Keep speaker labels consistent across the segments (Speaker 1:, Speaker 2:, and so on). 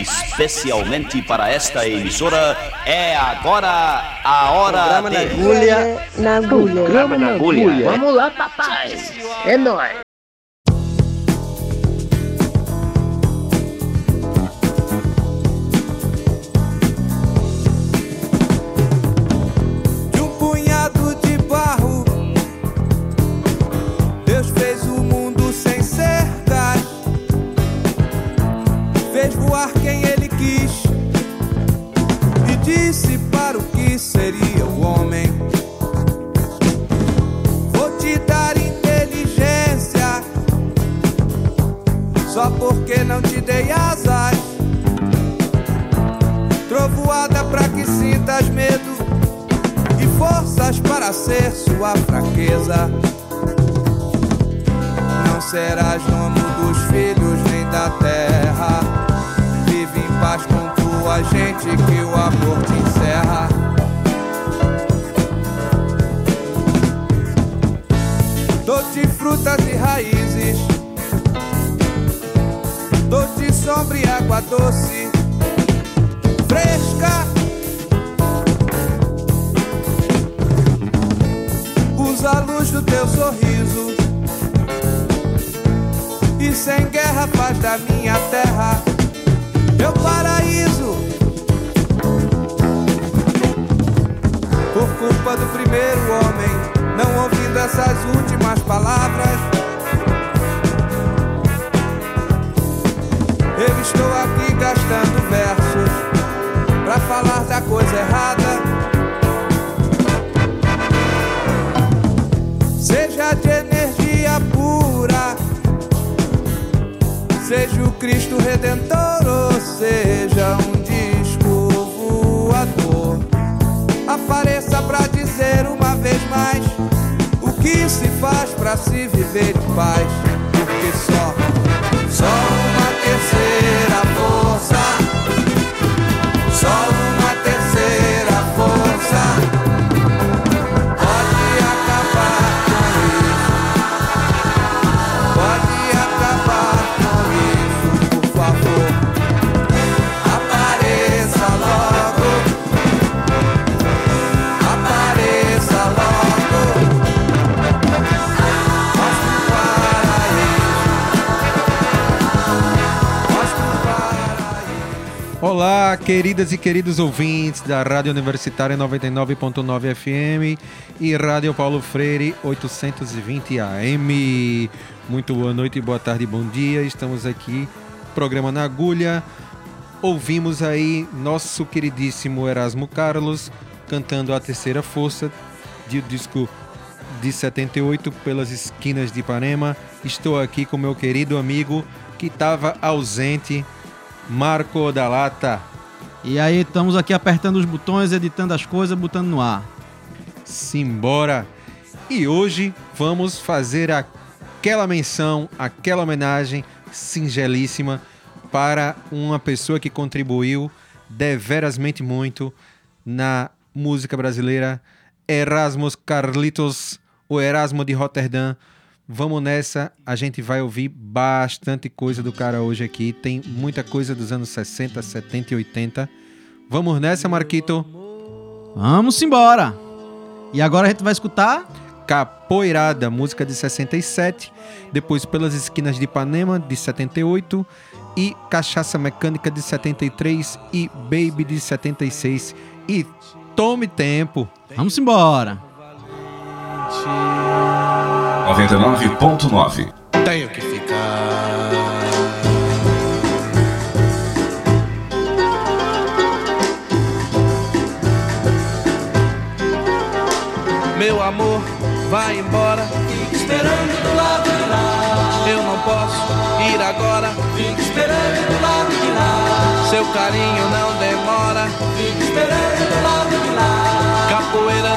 Speaker 1: Especialmente para esta emissora, é agora a hora de...
Speaker 2: na agulha.
Speaker 3: Na agulha.
Speaker 2: Programa na agulha.
Speaker 4: Vamos lá, papai. É nóis.
Speaker 5: Porque não te dei asas. Trovoada pra que sintas medo e forças para ser sua fraqueza. Não serás dono dos filhos nem da terra. Vive em paz com tua gente que o amor te encerra. Dou-te frutas e raízes. Dou-te sombra e água doce. Fresca. Usa a luz do teu sorriso E sem guerra faz da minha terra Meu paraíso Por culpa do primeiro homem Não ouvindo essas últimas palavras Eu estou aqui gastando versos Pra falar da coisa errada seja de energia pura, seja o Cristo Redentor ou seja um disco voador. Apareça pra dizer uma vez mais o que se faz pra se viver de paz, porque só, só
Speaker 6: Olá, queridas e queridos ouvintes da Rádio Universitária 99.9 FM e Rádio Paulo Freire 820 AM. Muito boa noite, boa tarde, bom dia. Estamos aqui, programa na agulha. Ouvimos aí nosso queridíssimo Erasmo Carlos cantando a terceira força de disco de 78 pelas esquinas de Ipanema. Estou aqui com meu querido amigo que estava ausente, Marco da Lata.
Speaker 7: E aí, estamos aqui apertando os botões, editando as coisas, botando no ar.
Speaker 6: Simbora! E hoje vamos fazer aquela menção, aquela homenagem singelíssima para uma pessoa que contribuiu deverasmente muito na música brasileira, Erasmus Carlitos, o Erasmo de Roterdã. Vamos nessa, a gente vai ouvir bastante coisa do cara hoje aqui. Tem muita coisa dos anos 60, 70 e 80. Vamos nessa, Marquito.
Speaker 7: Vamos embora! E agora a gente vai escutar
Speaker 6: Capoeirada, música de 67, depois Pelas Esquinas de Ipanema, de 78, e Cachaça Mecânica, de 73, e Baby, de 76. E tome tempo!
Speaker 7: Vamos embora!
Speaker 8: 99.9
Speaker 5: Tenho que ficar. Meu amor, vai embora. Fique esperando do lado de lá. Eu não posso ir agora. Fique esperando do lado de lá. Seu carinho não demora. Fique esperando do lado de lá. Capoeira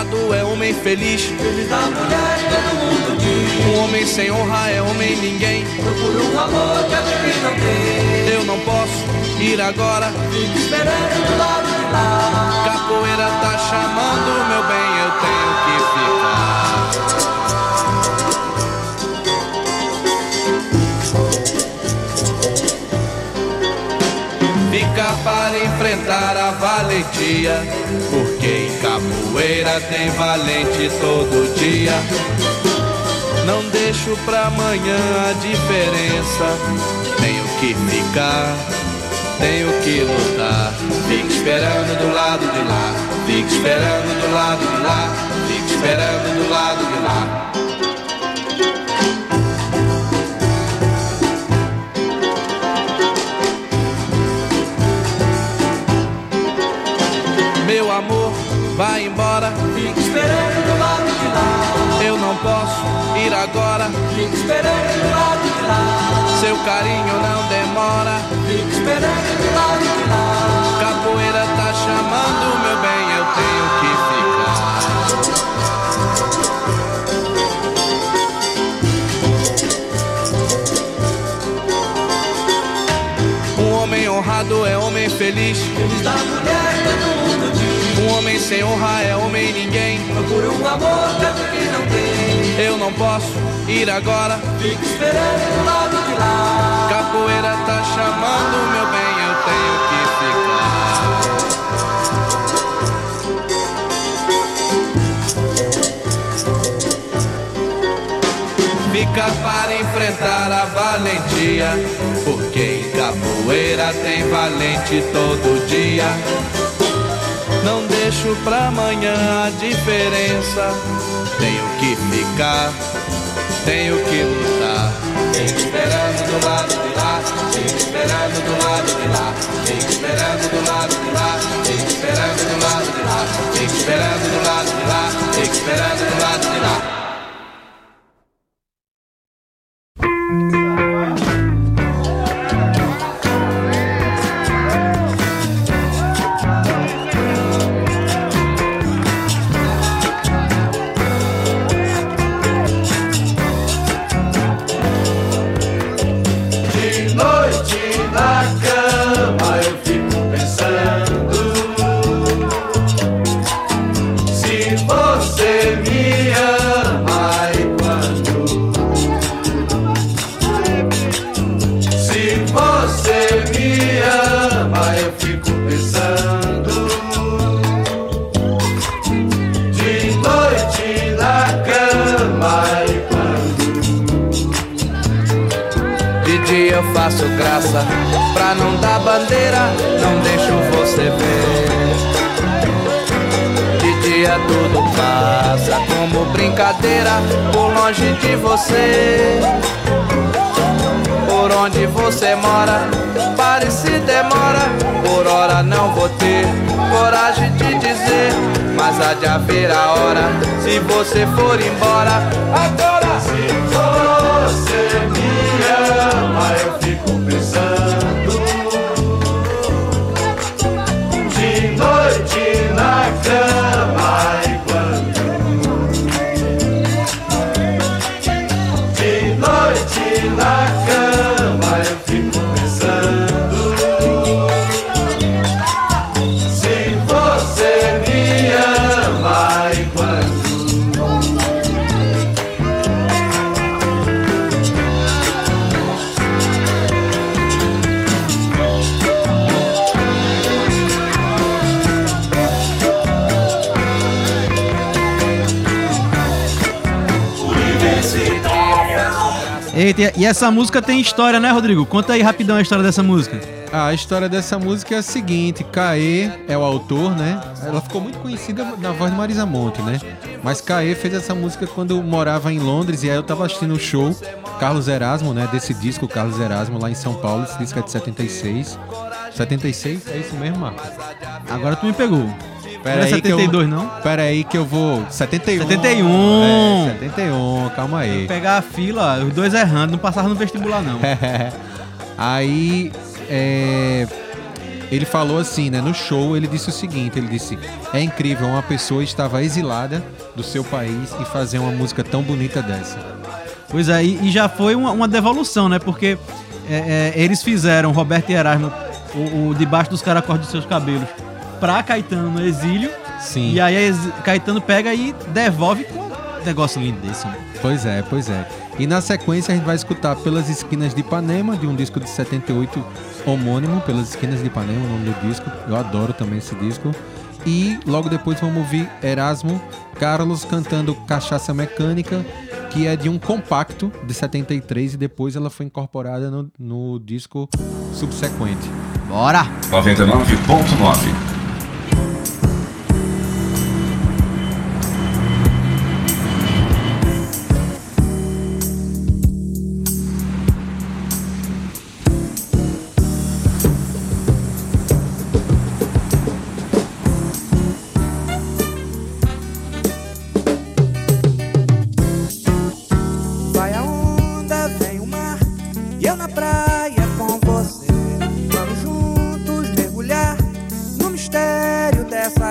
Speaker 5: honrado é homem feliz. Feliz da mulher todo mundo diz. Um homem sem honra é homem ninguém. Procura um amor que a gente não tem. Eu não posso ir agora. Fico esperando do lado de lá. Capoeira tá chamando, meu bem, eu tenho que ficar. Fica para enfrentar a valentia, porque em capoeira tem valente todo dia. Não deixo pra amanhã a diferença. Tenho que ficar, tenho que lutar. Fique esperando do lado de lá, fique esperando do lado de lá, fique esperando do lado de lá. Embora. Fique esperando do lado de lá. Eu não posso ir agora. Fique esperando do lado de lá. Seu carinho não demora. Fique esperando do lado de lá. Capoeira tá chamando, meu bem, eu tenho que ficar. Um homem honrado é homem feliz. Um homem sem honra é Procura um amor que não tem. Eu não posso ir agora. Fique esperando do lado de lá. Capoeira tá chamando, meu bem, eu tenho que ficar. Fica para enfrentar a valentia, porque em capoeira tem valente todo dia. Não deixo pra amanhã a diferença. Tenho que ficar, tenho que lutar. Esperando do lado de lá, esperando do lado de lá, esperando do lado de lá, esperando do lado de lá, esperando do lado de lá, esperando do lado de lá. Faço graça pra não dar bandeira, não deixo você ver. De dia tudo passa como brincadeira por longe de você. Por onde você mora, pare se demora. Por hora não vou ter coragem de dizer, mas há de haver a hora se você for embora. Agora!
Speaker 3: Você ama, eu fico pensando
Speaker 7: Eita, e essa música tem história, né, Rodrigo? Conta aí rapidão a história dessa música.
Speaker 6: A história dessa música é a seguinte: Caê é o autor, né? Ela ficou muito conhecida na voz de Marisa Monte, né? Mas Caê fez essa música quando morava em Londres e aí eu tava assistindo o show Carlos Erasmo, né? Desse disco Carlos Erasmo lá em São Paulo. Esse disco é de 76. 76? É isso mesmo, Marcos?
Speaker 7: Agora tu me pegou.
Speaker 6: Pera
Speaker 7: não é
Speaker 6: aí que eu-
Speaker 7: 72, não?
Speaker 6: Pera aí que eu vou. 71.
Speaker 7: 71.
Speaker 6: É, 71, calma aí.
Speaker 7: Pegar a fila, os dois errando, não passaram no vestibular, não.
Speaker 6: Aí é, ele falou assim, né? No show ele disse o seguinte: ele disse, é incrível, uma pessoa estava exilada do seu país e fazer uma música tão bonita dessa.
Speaker 7: Pois é, e, e já foi uma, uma devolução, né? Porque é, é, eles fizeram, Roberto e Erasmo o, o debaixo dos caracordes dos seus cabelos pra Caetano no exílio.
Speaker 6: Sim.
Speaker 7: E aí Caetano pega e devolve com um negócio lindo desse. né?
Speaker 6: Pois é, pois é. E na sequência a gente vai escutar Pelas Esquinas de Ipanema, de um disco de 78 homônimo, Pelas Esquinas de Ipanema, o nome do disco. Eu adoro também esse disco. E logo depois vamos ouvir Erasmo Carlos cantando Cachaça Mecânica, que é de um compacto de 73 e depois ela foi incorporada no, no disco subsequente.
Speaker 7: Bora!
Speaker 8: 99.9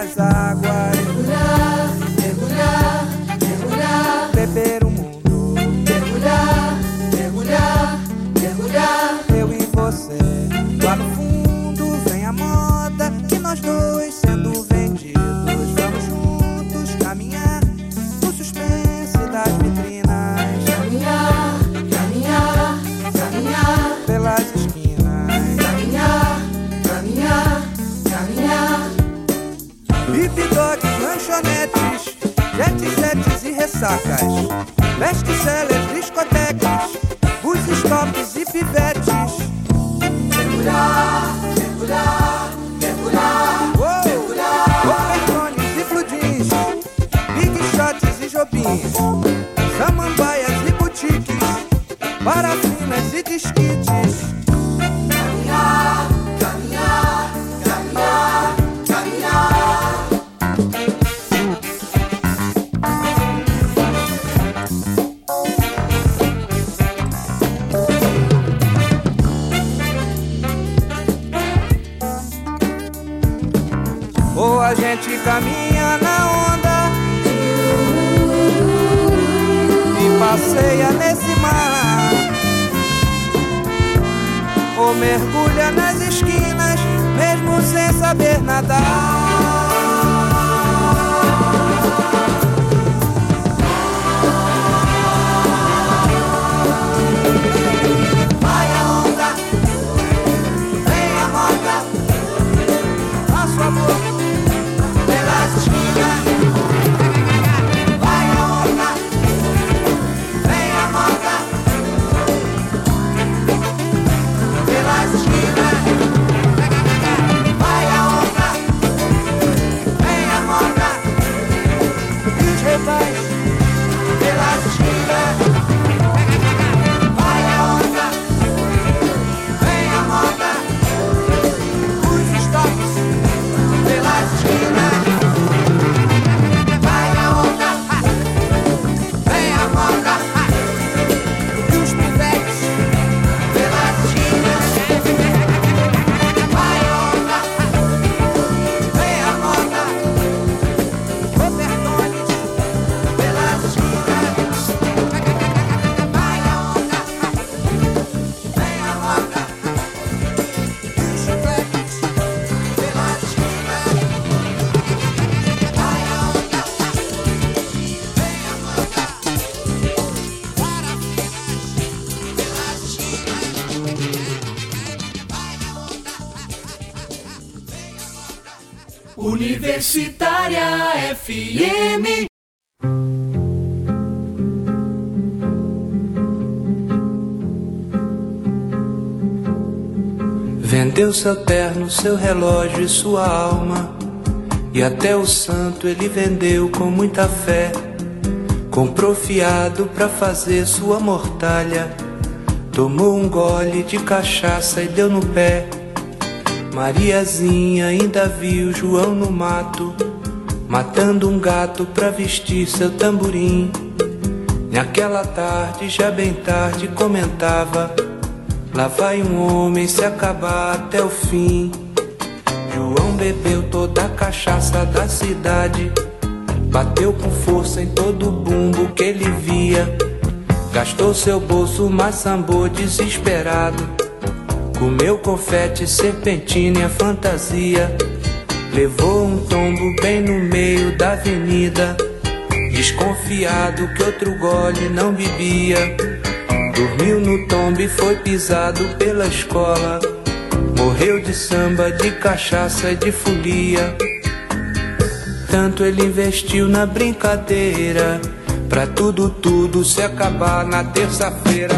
Speaker 5: side.
Speaker 3: Universitária FM.
Speaker 5: Vendeu seu terno, seu relógio e sua alma. E até o santo ele vendeu com muita fé. Comprou fiado pra fazer sua mortalha. Tomou um gole de cachaça e deu no pé. Mariazinha ainda viu João no mato, matando um gato pra vestir seu tamborim. Naquela tarde, já bem tarde, comentava: Lá vai um homem se acabar até o fim. João bebeu toda a cachaça da cidade, bateu com força em todo o bumbo que ele via. Gastou seu bolso, mas sambou desesperado. Comeu confete, serpentina e a fantasia. Levou um tombo bem no meio da avenida. Desconfiado que outro gole não bebia. Dormiu no tombo e foi pisado pela escola. Morreu de samba, de cachaça e de folia. Tanto ele investiu na brincadeira. Pra tudo, tudo se acabar na terça-feira.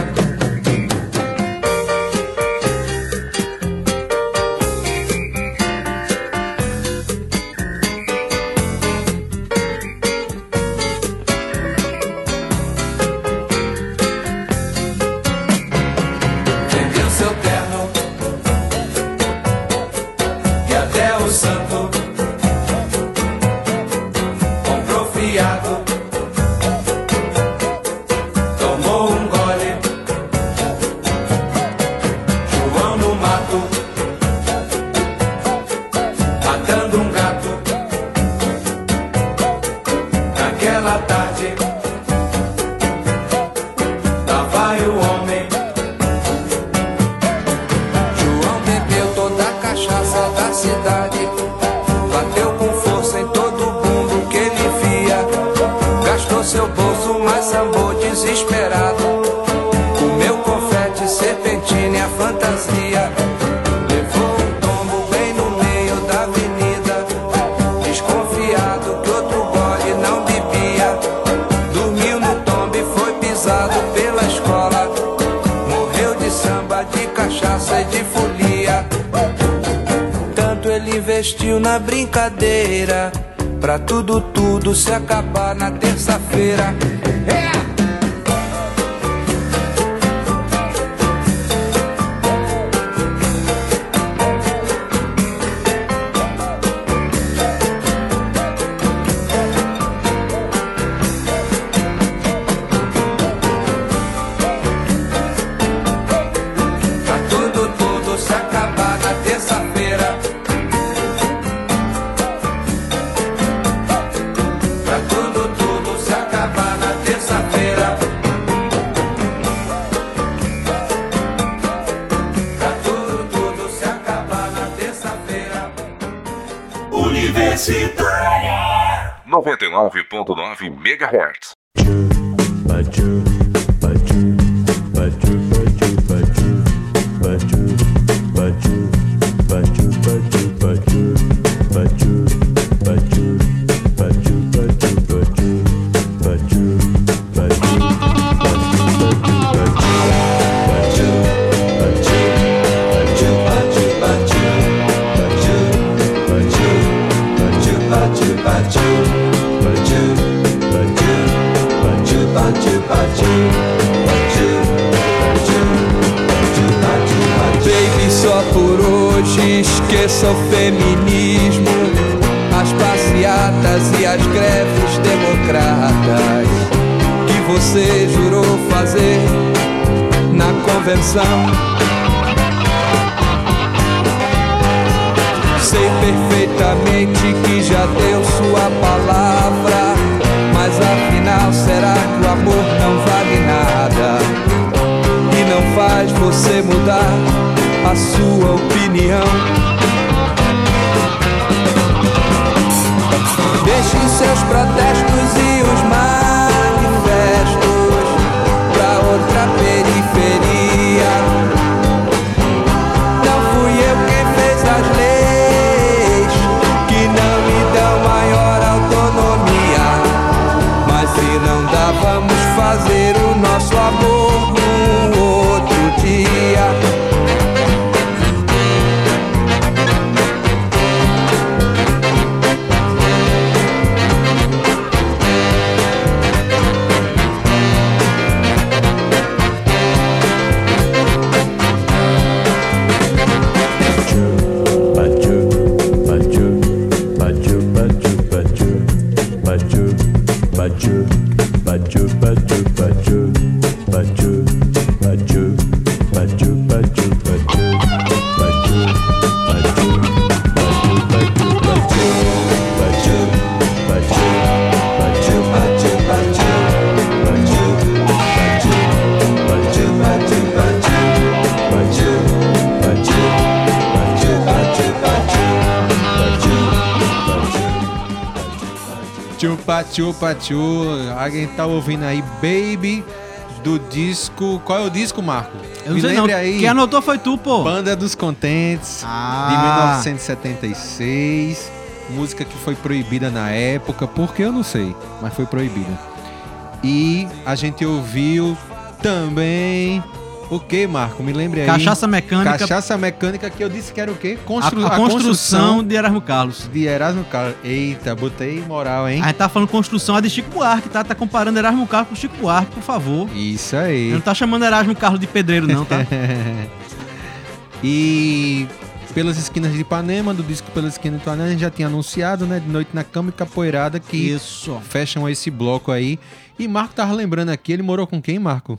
Speaker 8: 109.9 MHz.
Speaker 6: Chupa Chupa Chu. Alguém tá ouvindo aí Baby do disco. Qual é o disco, Marco?
Speaker 7: Eu não
Speaker 6: Me
Speaker 7: sei não.
Speaker 6: aí.
Speaker 7: Quem anotou foi tu, pô.
Speaker 6: Banda dos Contentes,
Speaker 7: Ah.
Speaker 6: de 1976. Música que foi proibida na época, porque eu não sei, mas foi proibida. E a gente ouviu também. O que, Marco? Me lembre aí.
Speaker 7: Cachaça mecânica.
Speaker 6: Cachaça mecânica que eu disse que era o quê?
Speaker 7: a,
Speaker 6: Constru-
Speaker 7: a construção de Erasmo Carlos.
Speaker 6: de Erasmo Carlos. Eita, botei moral, hein?
Speaker 7: A gente tá falando construção é de Chico Buarque, tá? Tá comparando Erasmo Carlos com Chico Buarque, por favor.
Speaker 6: Isso aí.
Speaker 7: não tá chamando Erasmo Carlos de pedreiro, não, tá?
Speaker 6: e pelas esquinas de Ipanema, do disco Pelas esquinas de Ipanema, a gente já tinha anunciado, né? De Noite na Cama e Capoeirada, que
Speaker 7: Isso.
Speaker 6: fecham esse bloco aí. E Marco tava lembrando aqui, ele morou com quem, Marco?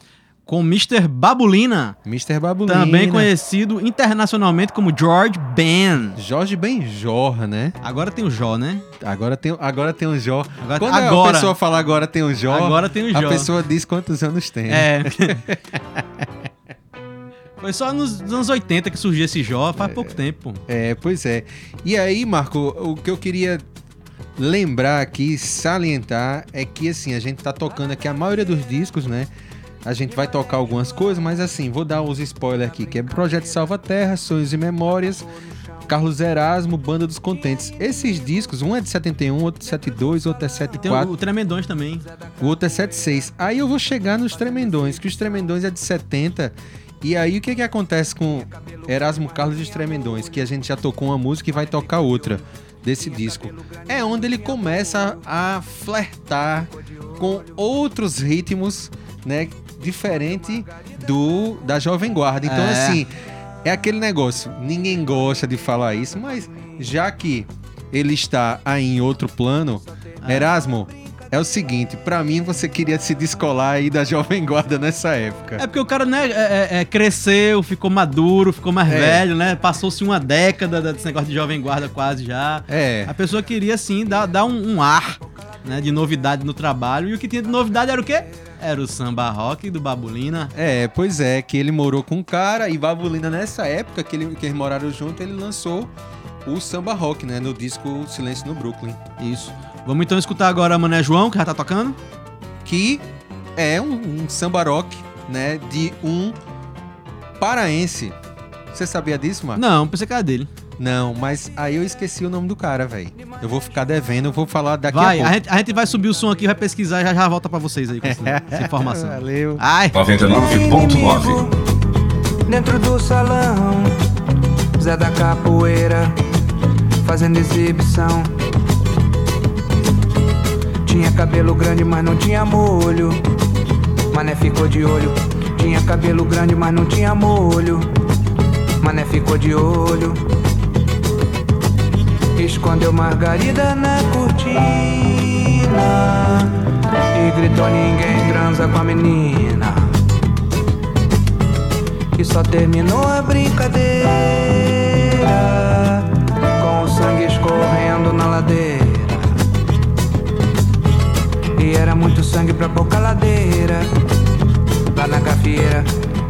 Speaker 7: Com Mr. Babulina,
Speaker 6: Mr. Babulina.
Speaker 7: também conhecido internacionalmente como George Ben.
Speaker 6: Jorge Benjor, né?
Speaker 7: Agora tem o Jó, né?
Speaker 6: Agora tem, agora tem um Jó.
Speaker 7: Agora-
Speaker 6: Quando a
Speaker 7: agora.
Speaker 6: pessoa fala agora tem um Jó,
Speaker 7: Agora tem o
Speaker 6: a
Speaker 7: Jó.
Speaker 6: pessoa diz quantos anos tem.
Speaker 7: É. Foi só nos anos 80 que surgiu esse Jó, faz pouco tempo.
Speaker 6: É, pois é. E aí, Marco, o que eu queria lembrar aqui, salientar, é que assim, a gente tá tocando aqui a maioria dos discos, né? A gente vai tocar algumas coisas, mas assim, vou dar os spoilers aqui, que é Projeto Salva Terra, Sonhos e Memórias, Carlos Erasmo, Banda dos Contentes. Esses discos, um é de 71, outro de 72, outro é
Speaker 7: E tem
Speaker 6: 74,
Speaker 7: o, o Tremendões também.
Speaker 6: o outro é 76. Aí eu vou chegar nos Tremendões, que os Tremendões é de 70. E aí o que que acontece com Erasmo Carlos e os Tremendões? Que a gente já tocou uma música e vai tocar outra desse disco. É onde ele começa a flertar com outros ritmos, né? Diferente do da Jovem Guarda. Então,
Speaker 7: É.
Speaker 6: assim, é aquele negócio. Ninguém gosta de falar isso, mas já que ele está aí em outro plano, Erasmo, é o seguinte, pra mim você queria se descolar aí da Jovem Guarda nessa época.
Speaker 7: É porque o cara, né, é- é- é, cresceu, ficou maduro, ficou mais
Speaker 6: É.
Speaker 7: velho, né? Passou-se uma década desse negócio de jovem guarda quase já.
Speaker 6: É.
Speaker 7: A pessoa queria, assim, dar, dar um, um ar né, de novidade no trabalho. E o que tinha de novidade era o quê? Era o samba rock do Babulina.
Speaker 6: É, pois é, que ele morou com um cara e Babulina nessa época que, ele- que eles moraram junto, ele lançou o samba rock, né, no disco Silêncio no Brooklyn,
Speaker 7: Isso. Vamos então escutar agora Mané João, que já tá tocando.
Speaker 6: que é um, um samba rock, né, de um paraense. Você sabia disso, Marco?
Speaker 7: Não, pensei que era dele.
Speaker 6: Não, mas aí eu esqueci o nome do cara, velho. Eu vou ficar devendo, eu vou falar daqui
Speaker 7: Vai,
Speaker 6: a
Speaker 7: a
Speaker 6: pouco.
Speaker 7: gente, a gente vai subir o som aqui, vai pesquisar e já, já volta pra vocês aí com essa, essa informação.
Speaker 6: Valeu.
Speaker 7: Ai,
Speaker 9: 99.9
Speaker 5: Dentro do salão, Zé da Capoeira, fazendo exibição. Tinha cabelo grande, mas não tinha molho. Mané ficou de olho. Tinha cabelo grande, mas não tinha molho. Mané ficou de olho. Escondeu Margarida na cortina. E gritou: Ninguém transa com a menina. E só terminou a brincadeira com o sangue escorrendo na ladeira. E era muito sangue pra pouca ladeira lá na gafieira.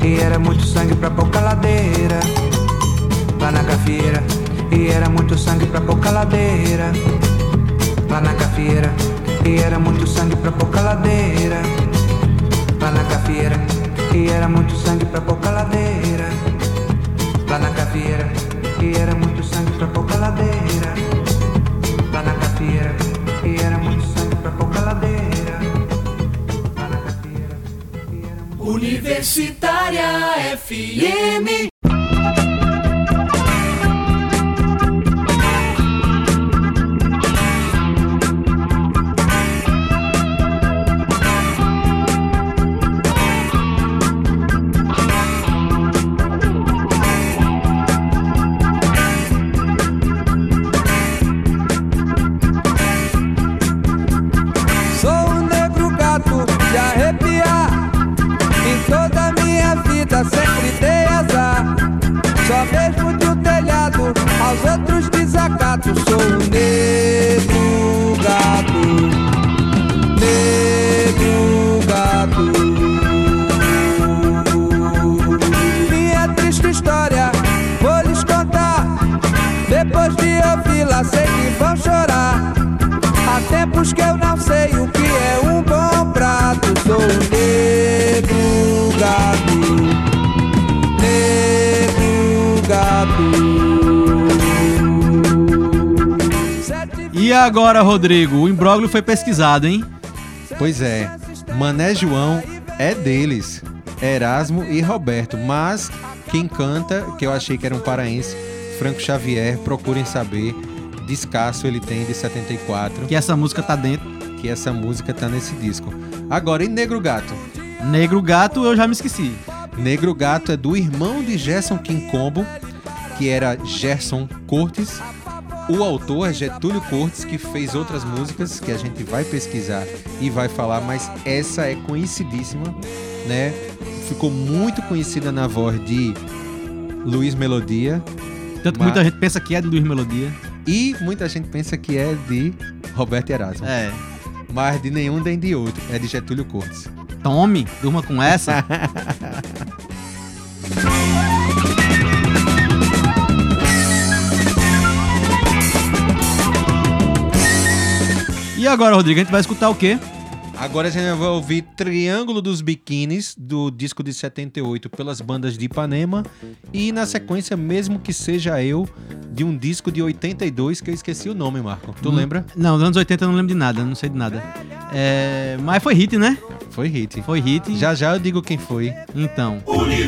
Speaker 5: E era muito sangue pra pouca ladeira lá na gafieira. E era muito sangue pra pouca ladeira lá na gafieira. E era muito sangue pra pouca ladeira lá na gafieira. E era muito sangue pra pouca ladeira lá na gafieira. E era muito sangue pra pouca ladeira lá na gafieira. E era muito sangue pra pouca ladeira lá na gafieira. Muito
Speaker 10: Universitária FM.
Speaker 7: Agora, Rodrigo, o imbróglio foi pesquisado, hein?
Speaker 6: Pois é, Mané João é deles, Erasmo e Roberto, mas quem canta, que eu achei que era um paraense, Franco Xavier, procurem saber, descasso ele tem de 74,
Speaker 7: Que essa música tá dentro.
Speaker 6: que essa música tá nesse disco. Agora, e Negro Gato?
Speaker 7: Negro Gato, eu já me esqueci.
Speaker 6: Negro Gato é do irmão de Gerson Quincombo, que era Gerson Cortes. O autor é Getúlio Cortes, que fez outras músicas que a gente vai pesquisar e vai falar, mas essa é conhecidíssima, né? Ficou muito conhecida na voz de Luiz Melodia
Speaker 7: Tanto que
Speaker 6: Mas-
Speaker 7: muita gente pensa que é de Luiz Melodia.
Speaker 6: e muita gente pensa que é de Roberto Erasmo,
Speaker 7: É.
Speaker 6: mas de nenhum nem de outro, é de Getúlio Cortes.
Speaker 7: Tome, durma com essa. e agora, Rodrigo, a gente vai escutar o quê?
Speaker 6: Agora a gente vai ouvir Triângulo dos Biquínis, do disco de 78, pelas bandas de Ipanema. E na sequência, mesmo que seja eu, de um disco de 82, que eu esqueci o nome, Marco. Tu
Speaker 7: Hum,
Speaker 6: lembra?
Speaker 7: Não, nos anos 80 eu não lembro de nada, não sei de nada. É, mas foi hit, né?
Speaker 6: Foi hit.
Speaker 7: Foi hit.
Speaker 6: Já já eu digo quem foi.
Speaker 7: Então.
Speaker 5: De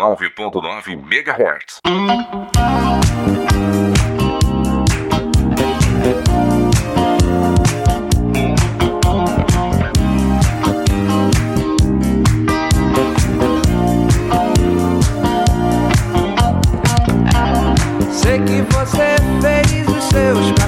Speaker 9: 99.9 MHz.
Speaker 5: Sei que você fez os seus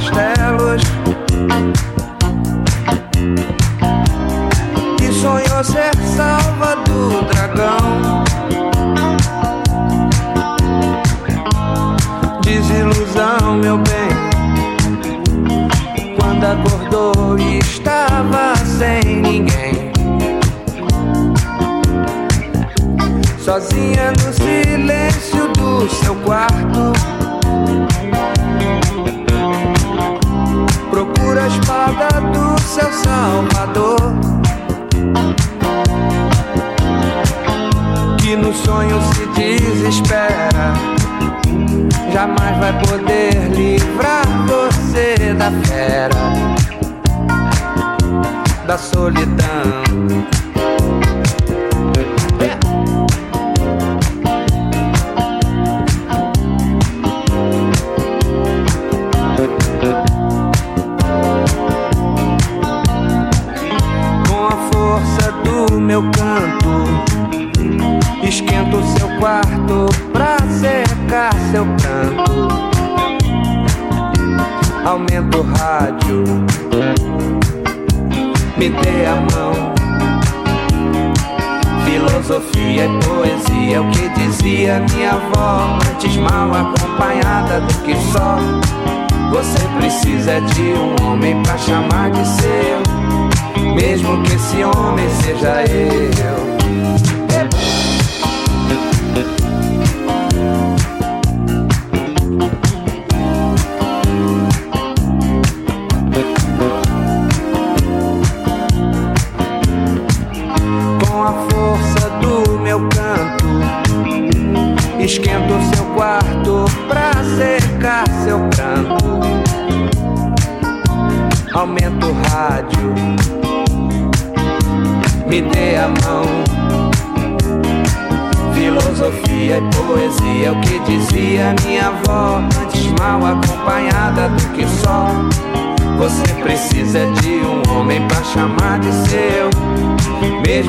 Speaker 5: Você precisa de um homem pra chamar de seu. Mesmo que esse homem seja eu.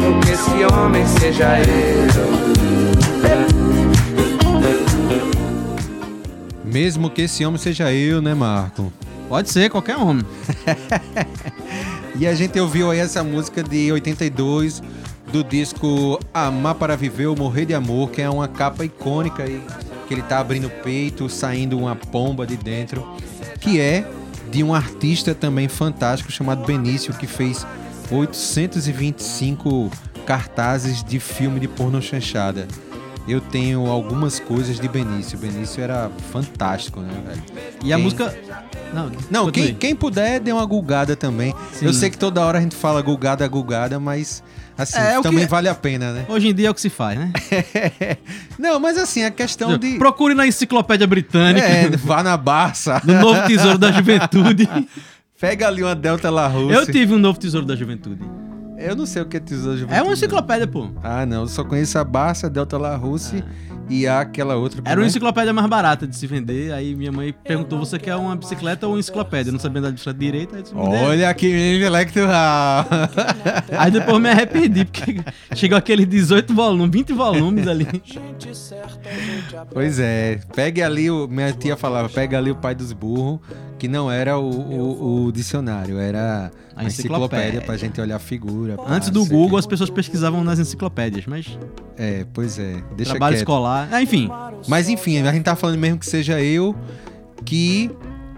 Speaker 5: Mesmo que esse homem seja eu.
Speaker 6: Mesmo que esse homem seja eu, né, Marco?
Speaker 7: Pode ser qualquer homem.
Speaker 6: E a gente ouviu aí essa música de 82 do disco Amar para Viver ou Morrer de Amor, que é uma capa icônica aí, que ele tá abrindo o peito, saindo uma pomba de dentro, que é de um artista também fantástico chamado Benício, que fez 825 cartazes de filme de porno chanchada. Eu tenho algumas coisas de Benício. Benício era fantástico, né, velho?
Speaker 7: E a
Speaker 6: Quem-
Speaker 7: música. Não,
Speaker 6: Não, quem, quem puder, dê uma gulgada também.
Speaker 7: Sim.
Speaker 6: Eu sei que toda hora a gente fala gulgada, gulgada, mas assim,
Speaker 7: É, que-
Speaker 6: também vale a pena, né?
Speaker 7: Hoje em dia é o que se faz, né?
Speaker 6: Não, mas assim, a questão de.
Speaker 7: Procure na enciclopédia britânica.
Speaker 6: É, vá na Barça.
Speaker 7: No Novo Tesouro da Juventude.
Speaker 6: Pega ali uma Delta La Russe.
Speaker 7: Eu tive um Novo Tesouro da Juventude.
Speaker 6: Eu não sei o que é Tesouro de
Speaker 7: É uma enciclopédia, pô.
Speaker 6: Ah, não. Eu só conheço a Barça, Delta La Russe e aquela outra.
Speaker 7: Era uma enciclopédia mais barata de se vender. Aí minha mãe perguntou: você quer uma bicicleta ou uma enciclopédia? Eu não sabia andar de bicicleta direita.
Speaker 6: Olha que intelectual.
Speaker 7: aí depois me arrependi, porque chegou aqueles 18 volumes, 20 volumes ali.
Speaker 6: Pois é, pegue ali, o, minha tia falava, pega ali o pai dos burros, que não era o, o- o dicionário, era a,
Speaker 7: A
Speaker 6: enciclopédia
Speaker 7: enciclopédia.
Speaker 6: pra gente olhar a figura. pá,
Speaker 7: Antes do
Speaker 6: não sei o
Speaker 7: Google,
Speaker 6: quê.
Speaker 7: as pessoas pesquisavam nas enciclopédias, mas
Speaker 6: É, pois é,
Speaker 7: trabalho
Speaker 6: quieto.
Speaker 7: escolar. Ah, enfim,
Speaker 6: Mas enfim, a gente tá falando mesmo que seja eu, que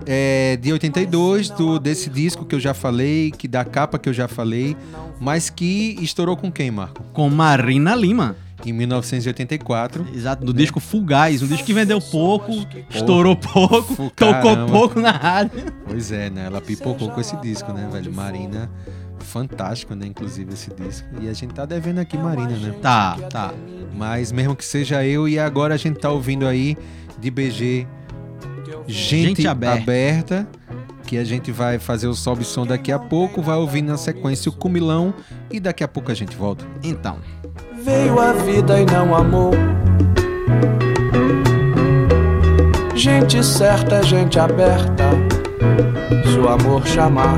Speaker 6: é de 82, do, desse disco que eu já falei, que da capa que eu já falei, mas que estourou com quem, Marco?
Speaker 7: com Marina Lima.
Speaker 6: Em 1984.
Speaker 7: Exato, do disco Fugaz, um disco que vendeu pouco, estourou pouco,
Speaker 6: Fu-
Speaker 7: tocou pouco na rádio.
Speaker 6: Pois é, né? Ela pipocou com esse disco, né, velho? Marina, fantástico, né? Inclusive esse disco. E a gente tá devendo aqui Marina, né?
Speaker 7: Tá, tá.
Speaker 6: Mas mesmo que seja eu, e agora a gente tá ouvindo aí de BG Gente,
Speaker 7: Gente Aberta.
Speaker 6: aberta. Que a gente vai fazer o sobe som daqui a pouco, vai ouvir na sequência o Cumilão e daqui a pouco a gente volta.
Speaker 7: Então,
Speaker 5: Veio a vida e não amou. Gente certa, gente aberta. Se o amor chamar,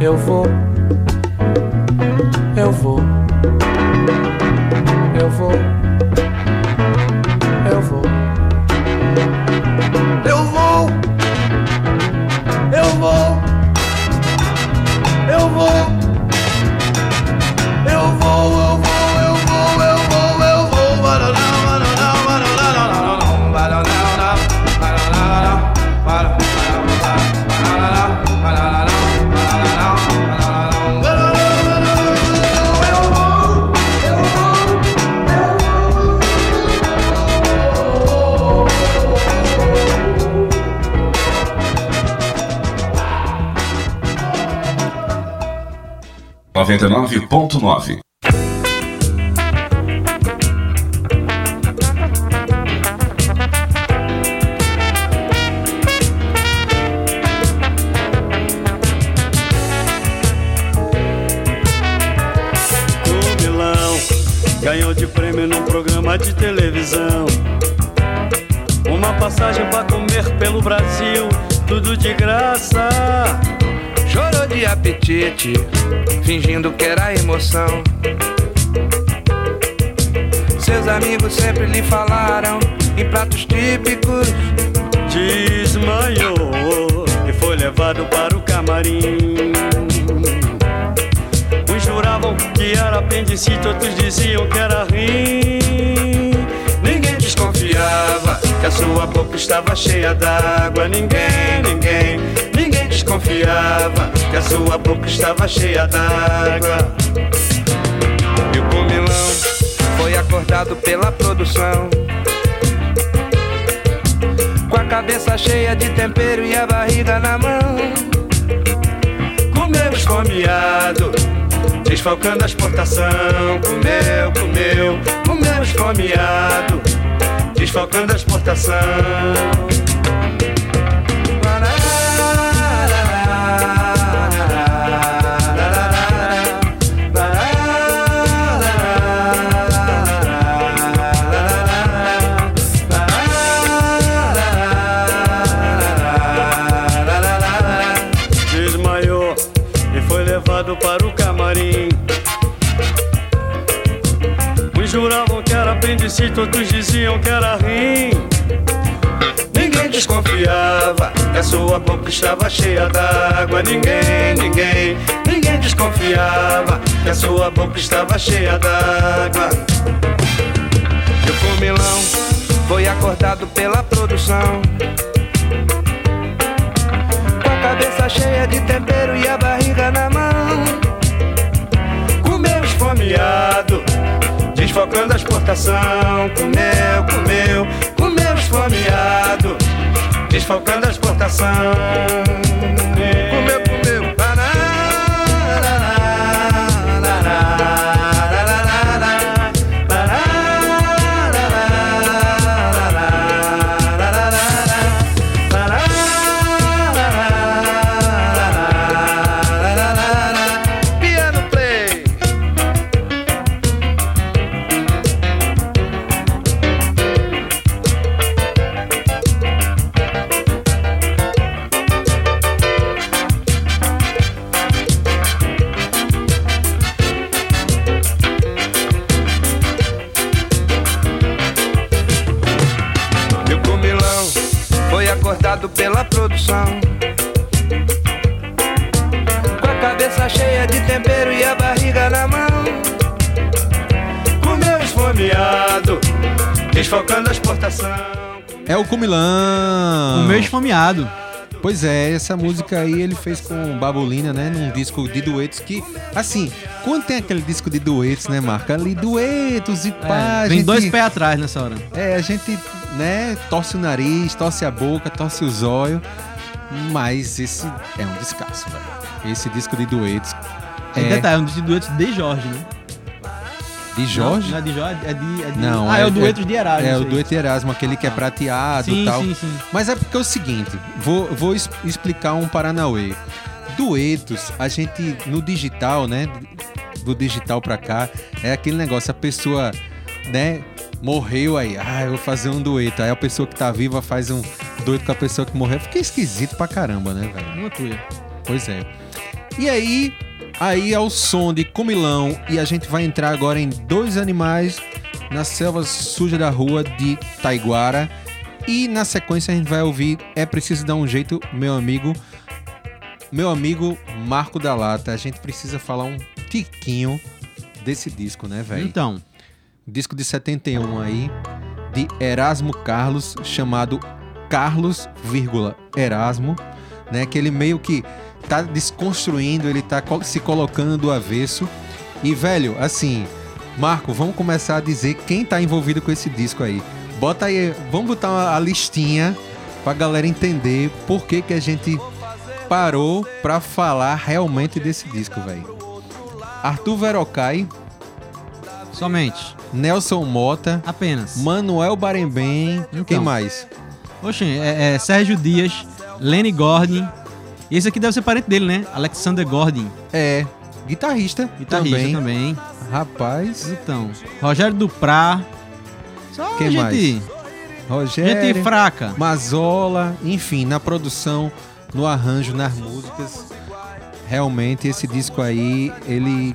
Speaker 5: eu vou. Eu vou. Eu vou.
Speaker 8: 99.9.
Speaker 11: Comilão ganhou de prêmio num programa de televisão. Uma passagem pra comer pelo Brasil, tudo de graça.
Speaker 12: Chorou de apetite, fingindo que era emoção. Seus amigos sempre lhe falaram em pratos típicos.
Speaker 11: Desmaiou e foi levado para o camarim. Uns juravam que era apendicite, outros diziam que era rim. Ninguém desconfiava que a sua boca estava cheia d'água. Ninguém, ninguém, desconfiava que a sua boca estava cheia d'água.
Speaker 12: E o comilão foi acordado pela produção. Com a cabeça cheia de tempero e a barriga na mão.
Speaker 11: Comeu esfomeado, desfalcando a exportação. Comeu, comeu, comeu esfomeado, desfalcando a exportação. Apendicite, outros diziam que era rim. Ninguém desconfiava que a sua boca estava cheia d'água. Ninguém, ninguém, ninguém desconfiava que a sua boca estava cheia d'água.
Speaker 12: E o comilão foi acordado pela produção. Com a cabeça cheia de tempero e a barriga
Speaker 11: desfocando a exportação. Comeu, comeu, comeu esfomeado, desfocando a exportação.
Speaker 12: Comeu,
Speaker 6: É o Comilão.
Speaker 7: O meu esfomeado.
Speaker 6: Pois é, essa música aí ele fez com Babulina, né? Num disco de duetos que, assim, quando tem aquele disco de duetos, né, Marca? Ali, duetos e pá.
Speaker 7: É,
Speaker 6: a
Speaker 7: vem
Speaker 6: gente-
Speaker 7: dois pés atrás nessa hora.
Speaker 6: É, a gente, né, torce o nariz, torce a boca, torce os olhos. Mas esse é um descasso, velho. Esse disco de duetos. É
Speaker 7: detalhe, é um dos duetos de Jorge, né?
Speaker 6: De Jorge?
Speaker 7: Não, não é de Jorge, é de. É de...
Speaker 6: Não,
Speaker 7: ah, é, o dueto de Erasmo.
Speaker 6: É, o dueto de Erasmo, aquele que é prateado
Speaker 7: Sim,
Speaker 6: e tal.
Speaker 7: sim, sim.
Speaker 6: Mas é porque é o seguinte, vou, vou explicar um Paranauê. Duetos, a gente, no digital, né? Do digital pra cá, é aquele negócio, a pessoa, né? Morreu aí, ah, eu vou fazer um dueto. Aí a pessoa que tá viva faz um dueto com a pessoa que morreu. Fica esquisito pra caramba, né, velho?
Speaker 7: Uma coisa.
Speaker 6: Pois é. E aí, aí é o som de Comilão e a gente vai entrar agora em dois animais na selva suja da rua de Taiguara. E na sequência a gente vai ouvir É Preciso Dar um Jeito, meu amigo. Meu amigo Marco da Lata. A gente precisa falar um tiquinho desse disco, né, velho?
Speaker 7: Então,
Speaker 6: Disco de 71 aí, de Erasmo Carlos, chamado Carlos, vírgula, Erasmo, né? Que ele meio que tá desconstruindo, ele tá se colocando do avesso. E, velho, assim, Marco, vamos começar a dizer quem tá envolvido com esse disco aí. Bota aí, vamos botar a listinha pra galera entender por que que a gente parou pra falar realmente desse disco, velho. Arthur Verocai,
Speaker 7: Somente.
Speaker 6: Nelson Mota,
Speaker 7: Apenas.
Speaker 6: Manuel Barembem,
Speaker 7: Então.
Speaker 6: quem mais?
Speaker 7: Oxe, é, é Sérgio Dias, Lenny Gordon. E esse aqui deve ser parente dele, né? Alexander Gordon.
Speaker 6: É, guitarrista,
Speaker 7: Guitarrista
Speaker 6: também.
Speaker 7: também.
Speaker 6: Rapaz,
Speaker 7: Então, Rogério Duprá. Só
Speaker 6: Quem
Speaker 7: gente,
Speaker 6: mais? Rogério,
Speaker 7: gente fraca.
Speaker 6: Mazola, enfim, na produção, no arranjo, nas músicas. Realmente esse disco aí, ele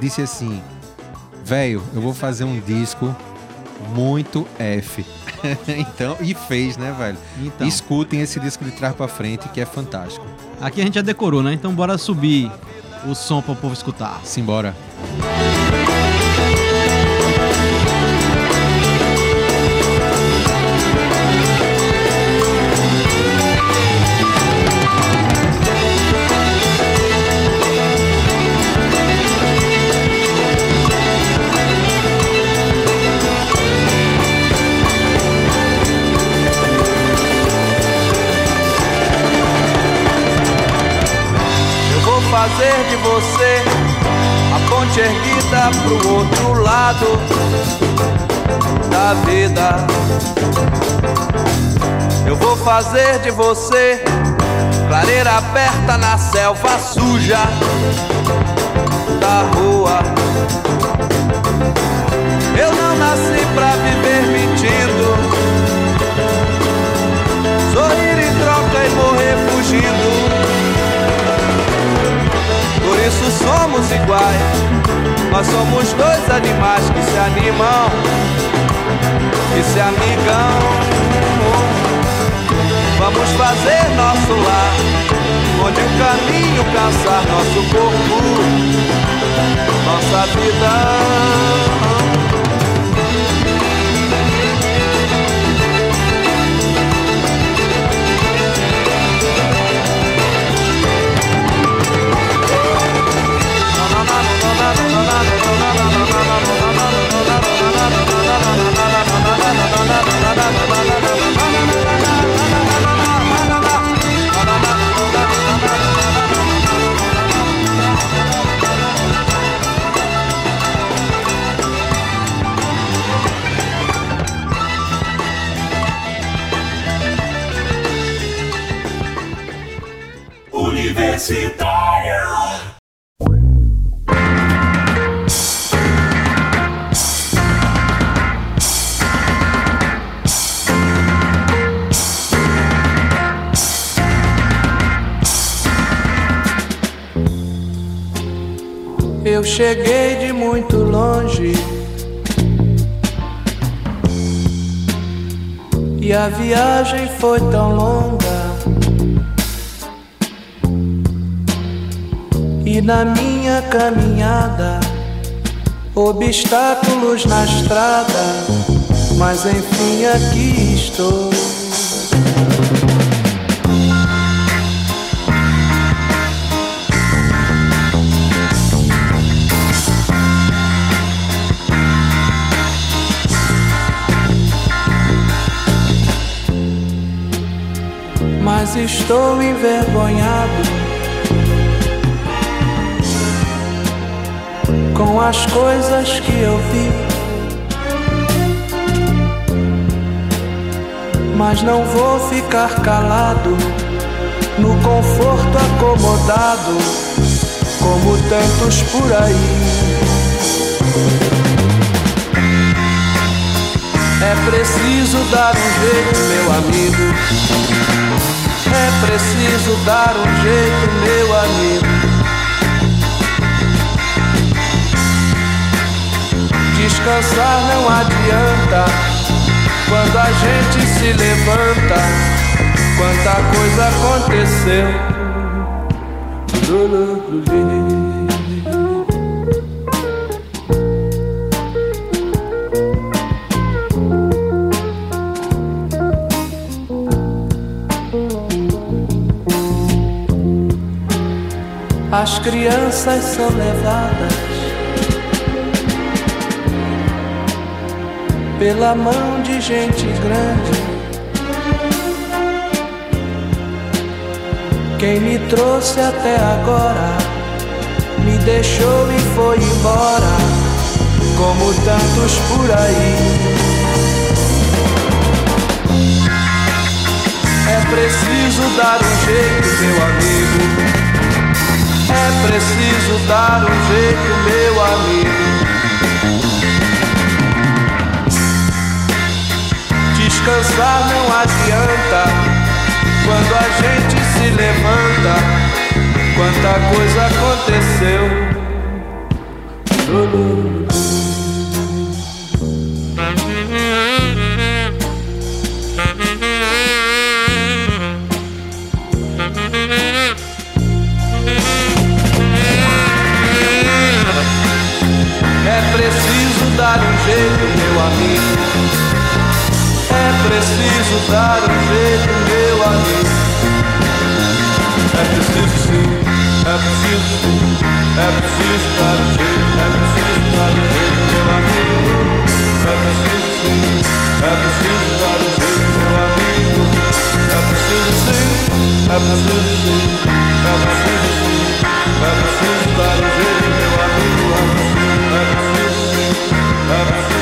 Speaker 6: disse assim: "Velho, eu vou fazer um disco muito F". então, e fez, né, velho?
Speaker 7: Então.
Speaker 6: Escutem esse disco de trás pra frente que é fantástico.
Speaker 7: Aqui a gente já decorou, né? Então bora subir o som para o povo escutar.
Speaker 6: Simbora.
Speaker 5: Eu você a ponte erguida pro outro lado da vida. Eu vou fazer de você clareira aberta na selva suja da rua. Eu não nasci pra viver mentindo. Sorrir em troca e morrer fugindo. Isso somos iguais. Nós somos dois animais que se animam e se amigam. Vamos fazer nosso lar, onde o caminho cansar nosso corpo, nossa vida.
Speaker 11: Universitário.
Speaker 5: Cheguei de muito longe e a viagem foi tão longa. E na minha caminhada, obstáculos na estrada, mas enfim aqui estou. Estou envergonhado com as coisas que eu vi. Mas não vou ficar calado no conforto acomodado, como tantos por aí. É preciso dar um jeito, meu amigo. É preciso dar um jeito, meu amigo. Descansar não adianta quando a gente se levanta. Quanta coisa aconteceu. As crianças são levadas pela mão de gente grande. Quem me trouxe até agora me deixou e foi embora, como tantos por aí. É preciso dar um jeito, meu amigo. É preciso dar um jeito, meu amigo. Descansar não adianta quando a gente se levanta. Quanta coisa aconteceu. Amigo. É preciso dar um jeito, meu amigo. É preciso sim, é preciso sim, é preciso dar um jeito, é preciso dar um jeito, meu amigo. É preciso sim, é preciso dar um jeito, meu amigo. É preciso sim, é preciso sim, é preciso sim, é preciso dar um jeito, meu amigo. É preciso sim, é preciso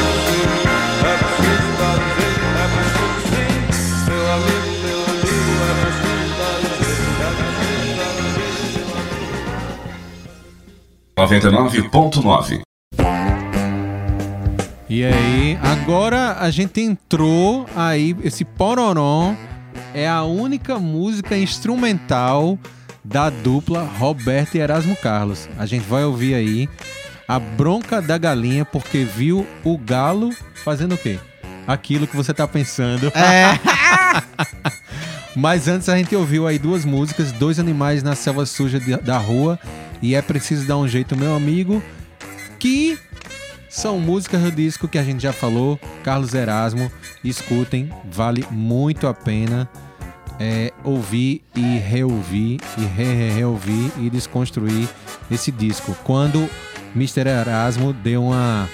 Speaker 9: 99.9
Speaker 6: E aí, agora a gente entrou aí, esse Pororó é a única música instrumental da dupla Roberto e Erasmo Carlos. A gente vai ouvir aí a bronca da galinha porque viu o galo fazendo o quê? Aquilo que você tá pensando.
Speaker 7: É.
Speaker 6: Mas antes a gente ouviu aí duas músicas, Dois Animais na Selva Suja de- da Rua e É Preciso Dar Um Jeito, Meu Amigo, que são músicas do disco que a gente já falou, Carlos Erasmo, escutem, vale muito a pena é, ouvir e reouvir e re re reouvir e desconstruir esse disco. Quando Mr. Erasmo deu uma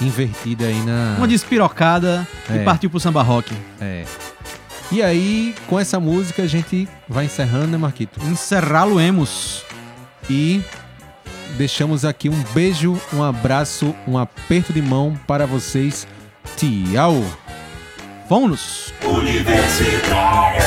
Speaker 6: invertida aí na...
Speaker 7: Uma despirocada
Speaker 6: É.
Speaker 7: e partiu pro samba rock.
Speaker 6: É. E aí, com essa música, a gente vai encerrando, né, Marquito?
Speaker 7: Encerrá-lo-emos.
Speaker 6: E deixamos aqui um beijo, um abraço, um aperto de mão para vocês. Tchau!
Speaker 7: Vamos!
Speaker 11: Universitário.